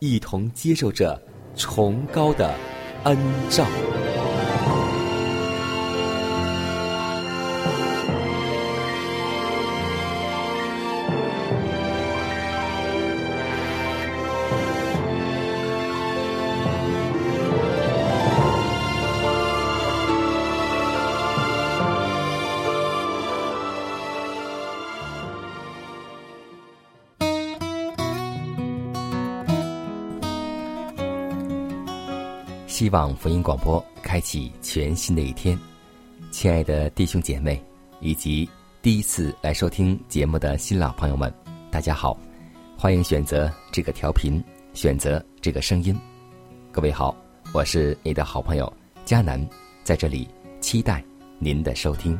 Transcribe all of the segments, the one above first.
一同接受着崇高的恩照。希望福音广播开启全新的一天，亲爱的弟兄姐妹以及第一次来收听节目的新老朋友们，大家好，欢迎选择这个调频，选择这个声音。各位好，我是你的好朋友佳南，在这里期待您的收听。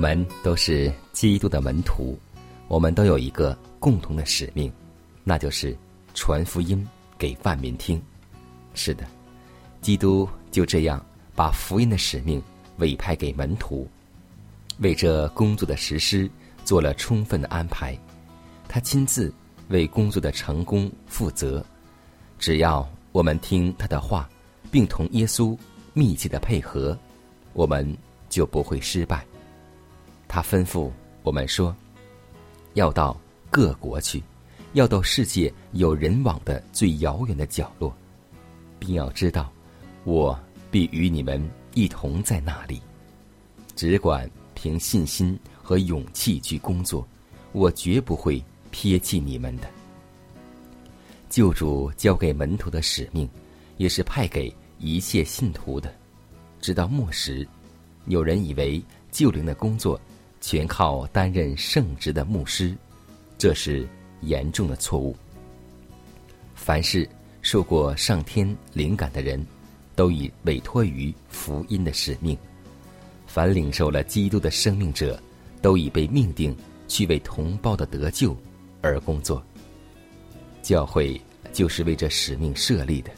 们都是基督的门徒，我们都有一个共同的使命，那就是传福音给万民听。是的，基督就这样把福音的使命委派给门徒，为这工作的实施做了充分的安排。他亲自为工作的成功负责。只要我们听他的话，并同耶稣密切的配合，我们就不会失败。他吩咐我们说：“要到各国去，要到世界有人往的最遥远的角落，并要知道，我必与你们一同在那里。只管凭信心和勇气去工作，我绝不会撇弃你们的。”救主交给门徒的使命，也是派给一切信徒的。直到末时，有人以为救灵的工作。全靠担任圣职的牧师，这是严重的错误。凡是受过上天灵感的人，都已委托于福音的使命；凡领受了基督的生命者，都已被命定去为同胞的得救而工作。教会就是为这使命设立的。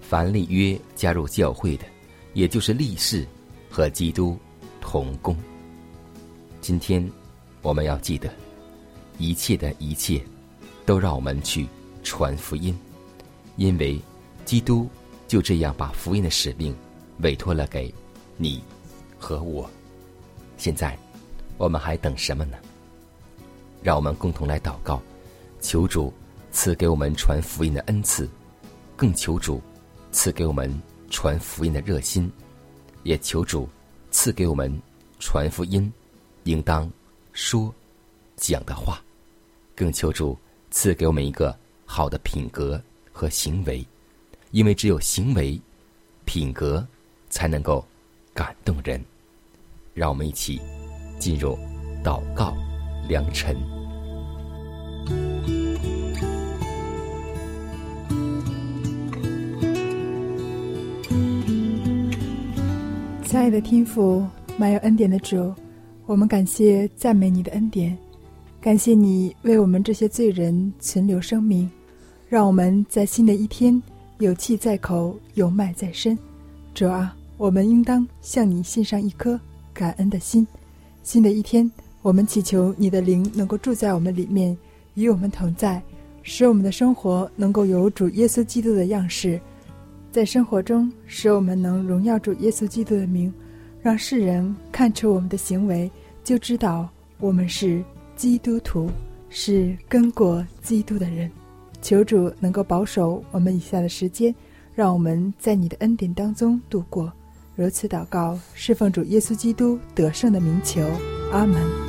凡立约加入教会的，也就是立誓和基督同工。今天，我们要记得，一切的一切，都让我们去传福音，因为基督就这样把福音的使命委托了给你和我。现在，我们还等什么呢？让我们共同来祷告，求主赐给我们传福音的恩赐，更求主赐给我们传福音的热心，也求主赐给我们传福音。应当说讲的话，更求助赐给我们一个好的品格和行为，因为只有行为、品格才能够感动人。让我们一起进入祷告良辰。亲爱的天父，满有恩典的主。我们感谢赞美你的恩典，感谢你为我们这些罪人存留生命，让我们在新的一天有气在口，有脉在身。主啊，我们应当向你献上一颗感恩的心。新的一天，我们祈求你的灵能够住在我们里面，与我们同在，使我们的生活能够有主耶稣基督的样式，在生活中使我们能荣耀主耶稣基督的名，让世人看出我们的行为，就知道我们是基督徒，是跟过基督的人。求主能够保守我们以下的时间，让我们在你的恩典当中度过。如此祷告，侍奉主耶稣基督得胜的名求，阿门。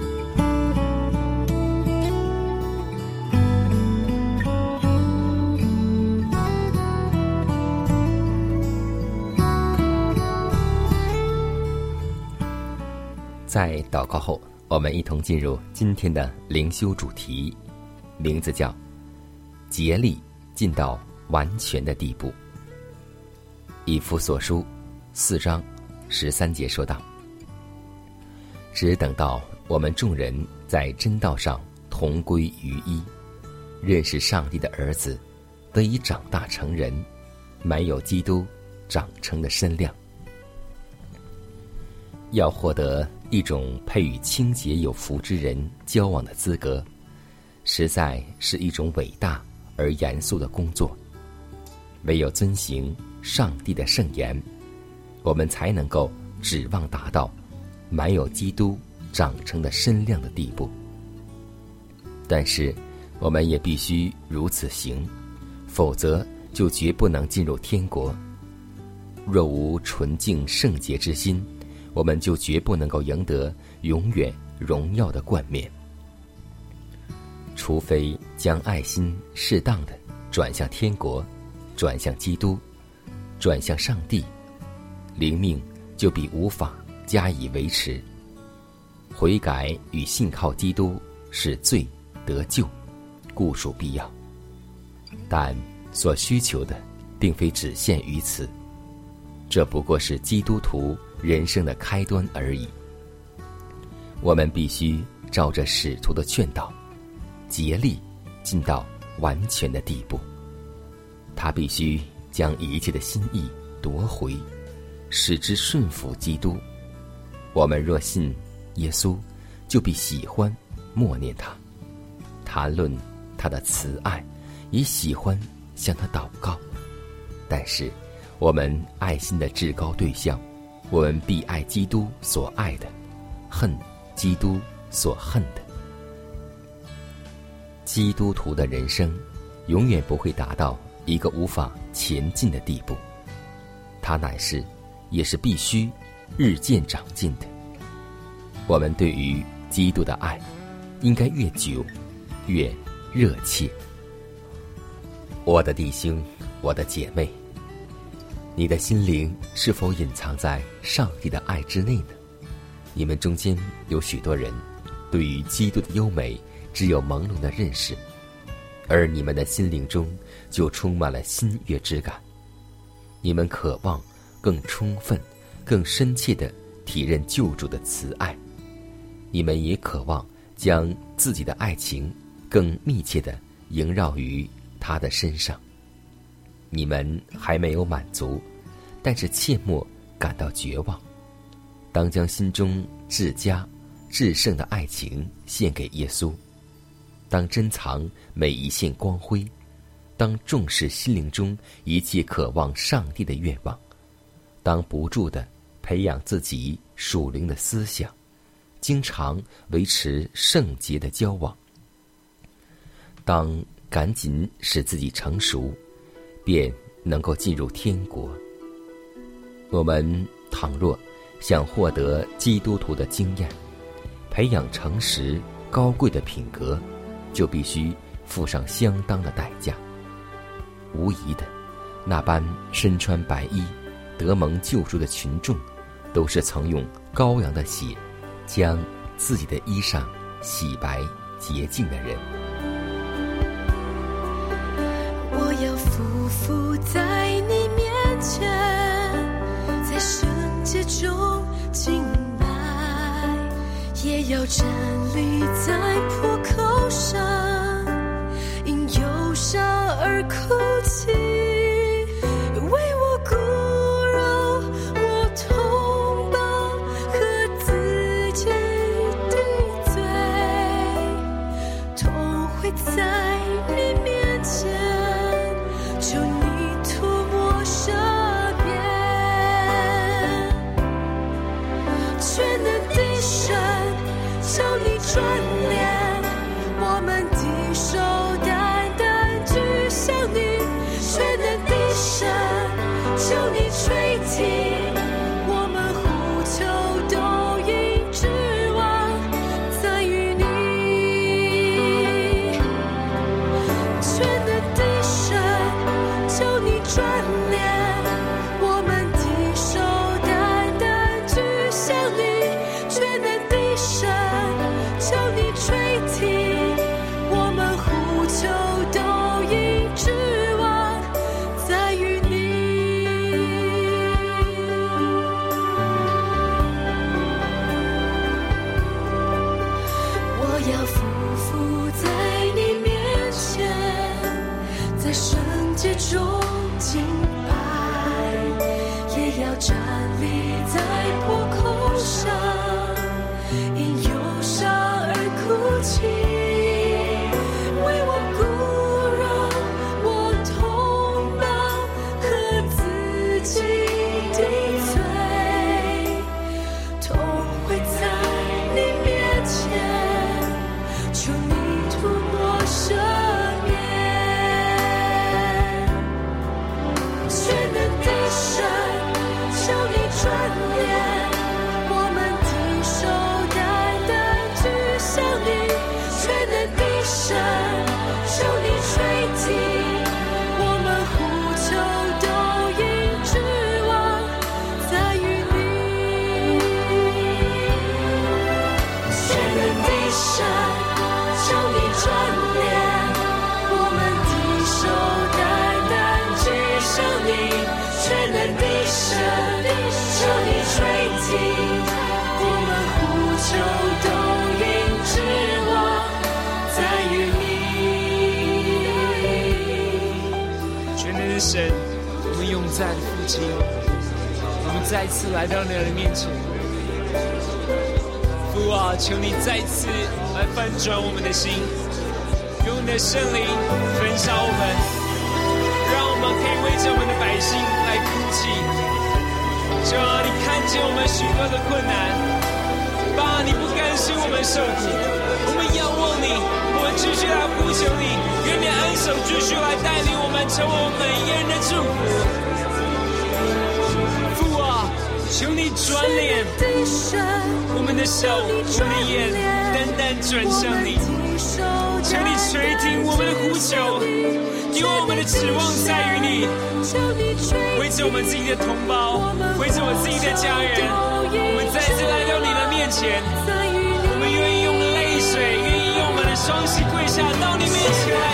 在祷告后，我们一同进入今天的灵修主题，名字叫“竭力进到完全的地步”。以弗所书。四章十三节说道：“只等到我们众人在真道上同归于一，认识上帝的儿子，得以长大成人，没有基督长成的身量。要获得一种配与清洁有福之人交往的资格，实在是一种伟大而严肃的工作。唯有遵行上帝的圣言。”我们才能够指望达到满有基督长成的身量的地步。但是，我们也必须如此行，否则就绝不能进入天国。若无纯净圣洁之心，我们就绝不能够赢得永远荣耀的冠冕。除非将爱心适当的转向天国，转向基督，转向上帝。灵命就必无法加以维持。悔改与信靠基督是罪得救，故属必要。但所需求的，并非只限于此，这不过是基督徒人生的开端而已。我们必须照着使徒的劝导，竭力进到完全的地步。他必须将一切的心意夺回。使之顺服基督。我们若信耶稣，就必喜欢默念他，谈论他的慈爱，也喜欢向他祷告。但是，我们爱心的至高对象，我们必爱基督所爱的，恨基督所恨的。基督徒的人生，永远不会达到一个无法前进的地步。他乃是。也是必须日渐长进的。我们对于基督的爱，应该越久越热切。我的弟兄，我的姐妹，你的心灵是否隐藏在上帝的爱之内呢？你们中间有许多人，对于基督的优美只有朦胧的认识，而你们的心灵中就充满了新悦之感。你们渴望。更充分、更深切的体认救主的慈爱，你们也渴望将自己的爱情更密切的萦绕于他的身上。你们还没有满足，但是切莫感到绝望。当将心中至佳、至圣的爱情献给耶稣，当珍藏每一线光辉，当重视心灵中一切渴望上帝的愿望。当不住的培养自己属灵的思想，经常维持圣洁的交往。当赶紧使自己成熟，便能够进入天国。我们倘若想获得基督徒的经验，培养诚实高贵的品格，就必须付上相当的代价。无疑的，那般身穿白衣。得蒙救赎的群众，都是曾用羔羊的血，将自己的衣裳洗白洁净的人。站立在坡再次来到你的面前。父啊，求你再次来翻转我们的心，用你的圣灵焚烧我们，让我们可以为着我们的百姓来哭泣。主啊，你看见我们许多的困难，爸，你不甘心我们受苦，我们仰望你，我们继续来呼求你，愿你恩手继续来带领我们，成为我们每一个人的祝福。求你转脸，我们的手，我们的眼，单单转向你。求你垂听我们的呼求，因为我们的指望在于你。为着我们自己的同胞，为着我自己的家人，我们再次来到你的面前。我们愿意用泪水，愿意用我们的双膝跪下到你面前来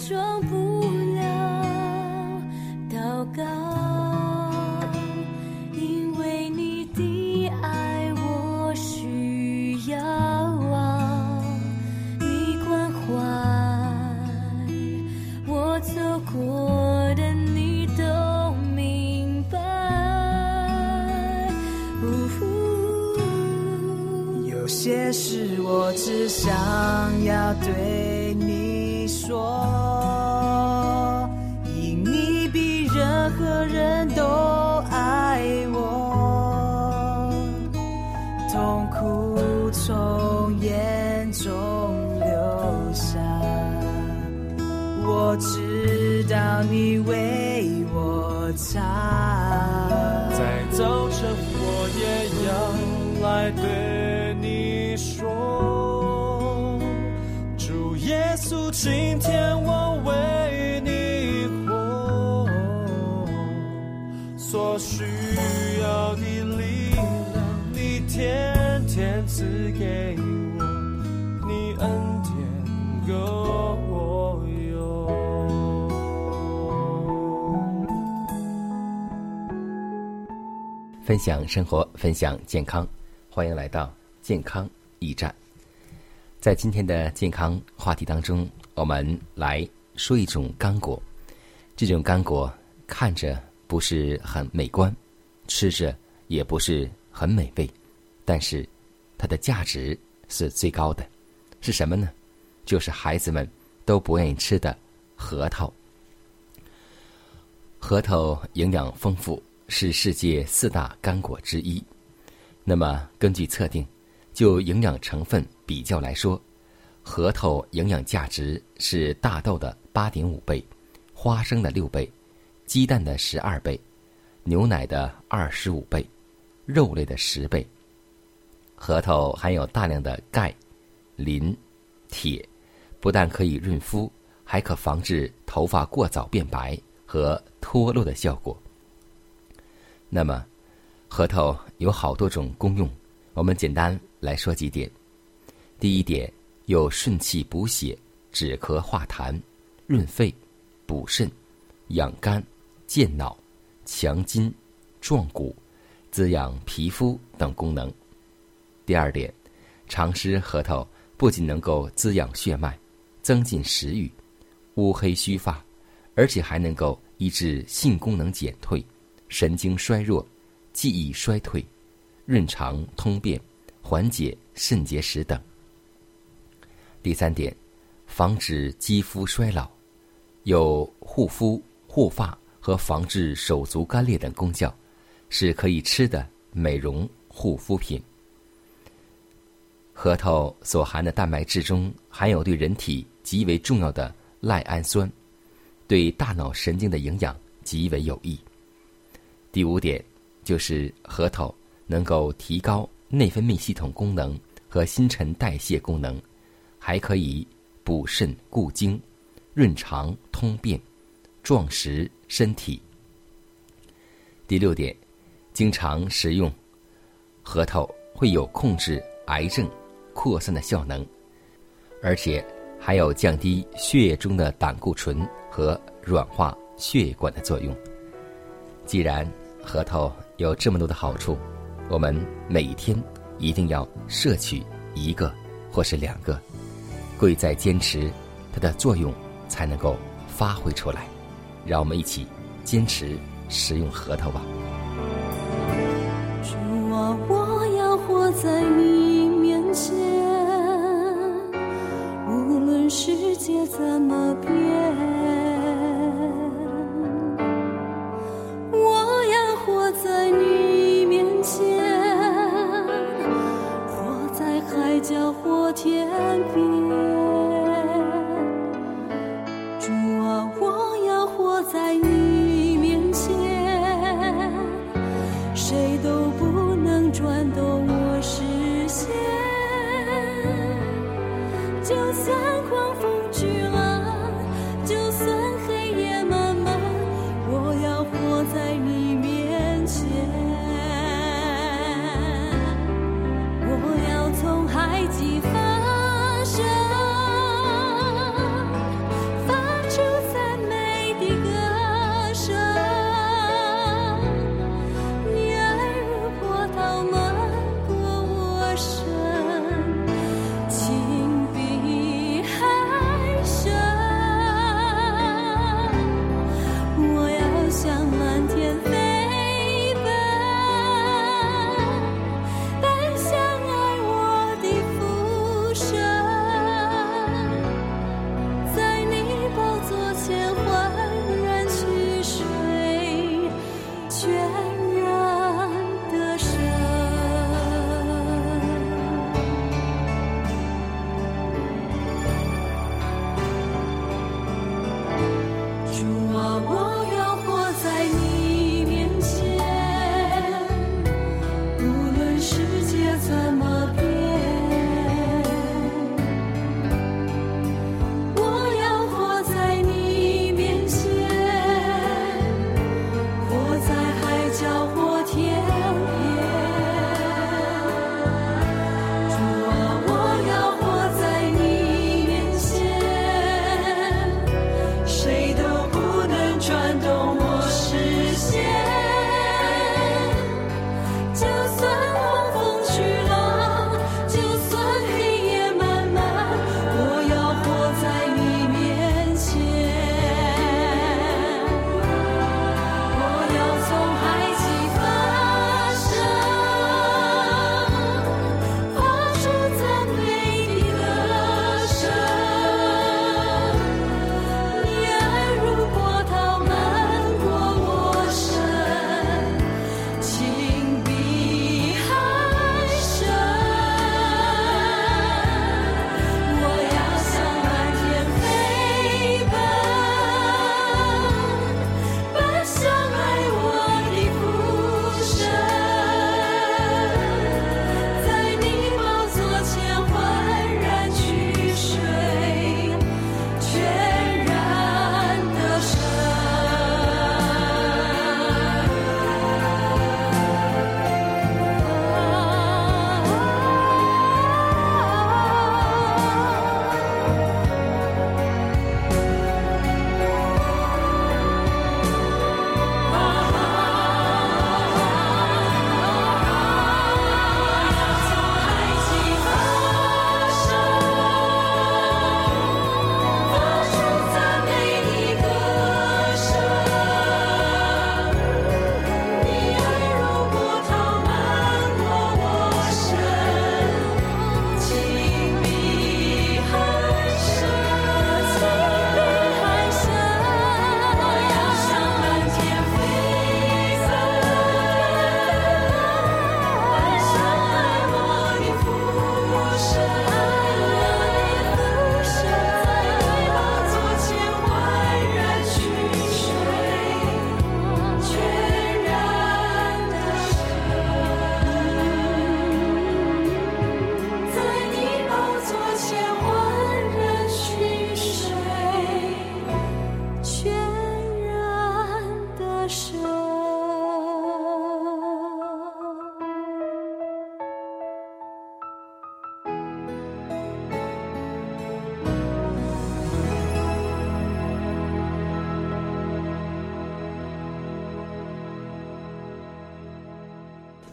说痛苦从眼中流下，我知道你为我擦。在早晨，我也要来对你说，主耶稣，今天我为你活，所分享生活，分享健康，欢迎来到健康驿站。在今天的健康话题当中，我们来说一种干果。这种干果看着不是很美观，吃着也不是很美味，但是它的价值是最高的。是什么呢？就是孩子们都不愿意吃的核桃。核桃营养丰富，是世界四大干果之一。那么，根据测定，就营养成分比较来说，核桃营养价值是大豆的八点五倍，花生的六倍，鸡蛋的十二倍，牛奶的二十五倍，肉类的十倍。核桃含有大量的钙、磷、铁，不但可以润肤，还可防治头发过早变白和脱落的效果。那么，核桃有好多种功用，我们简单来说几点。第一点，有顺气补血、止咳化痰、润肺、补肾、养肝、健脑、强筋、壮骨、滋养皮肤等功能。第二点，常吃核桃不仅能够滋养血脉、增进食欲、乌黑须发，而且还能够抑制性功能减退、神经衰弱、记忆衰退、润肠通便、缓解肾结石等。第三点，防止肌肤衰老，有护肤、护发和防治手足干裂等功效，是可以吃的美容护肤品。核桃所含的蛋白质中含有对人体极为重要的赖氨酸，对大脑神经的营养极为有益。第五点就是核桃能够提高内分泌系统功能和新陈代谢功能，还可以补肾固精、润肠通便、壮实身体。第六点，经常食用核桃会有控制癌症扩散的效能，而且还有降低血液中的胆固醇和软化血管的作用。既然核桃有这么多的好处，我们每天一定要摄取一个或是两个，贵在坚持，它的作用才能够发挥出来。让我们一起坚持食用核桃吧。主啊，我要活在你面前，无论世界怎么变，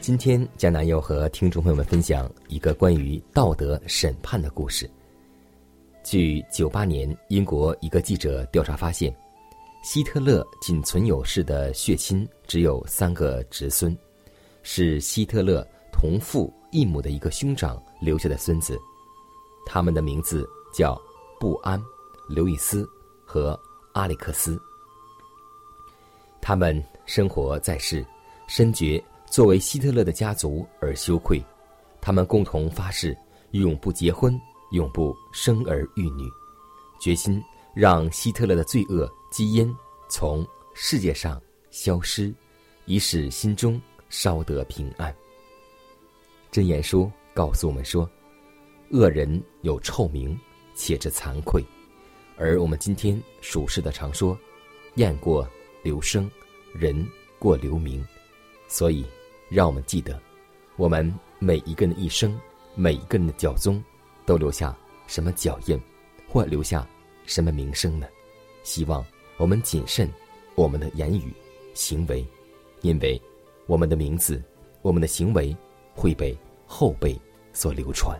今天江南又和听众朋友们分享一个关于道德审判的故事。据九八年英国一个记者调查发现，希特勒仅存有世的血亲只有三个侄孙，是希特勒同父异母的一个兄长留下的孙子，他们的名字叫布安、刘易斯和阿里克斯。他们生活在世，深觉作为希特勒的家族而羞愧，他们共同发誓永不结婚。永不生儿育女，决心让希特勒的罪恶基因从世界上消失，以使心中稍得平安。真言书告诉我们说：“恶人有臭名，且之惭愧。”而我们今天属世的常说：“雁过留声，人过留名。”所以，让我们记得，我们每一个人的一生，每一个人的脚踪。都留下什么脚印，或留下什么名声呢？希望我们谨慎我们的言语、行为，因为我们的名字、我们的行为会被后辈所流传。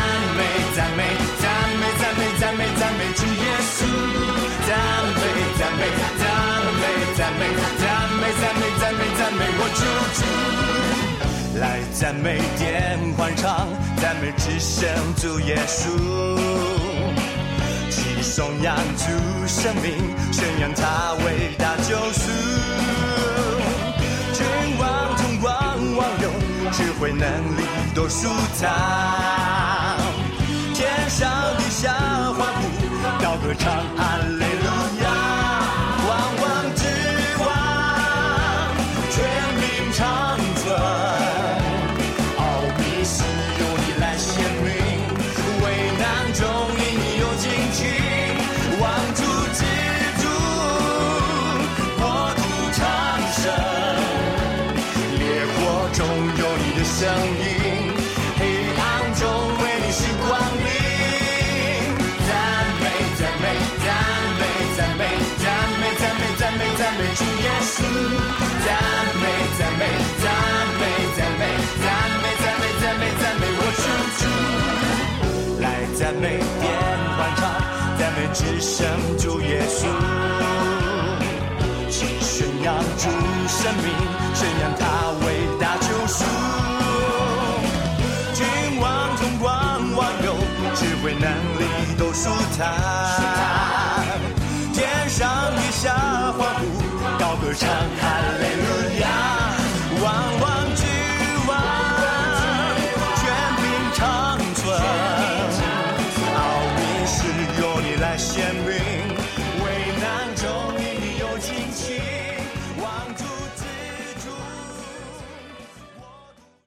赞美殿欢唱，赞美只圣主耶稣，齐颂扬主生命，宣扬他伟大救赎。君王统光王有智慧能力都属他，天上地下欢呼，高歌唱只剩主耶稣，请宣扬主生命，宣扬他伟大救赎。君王、同光、万有智慧能力都属他，天上地下欢呼，高歌唱哈利路亚。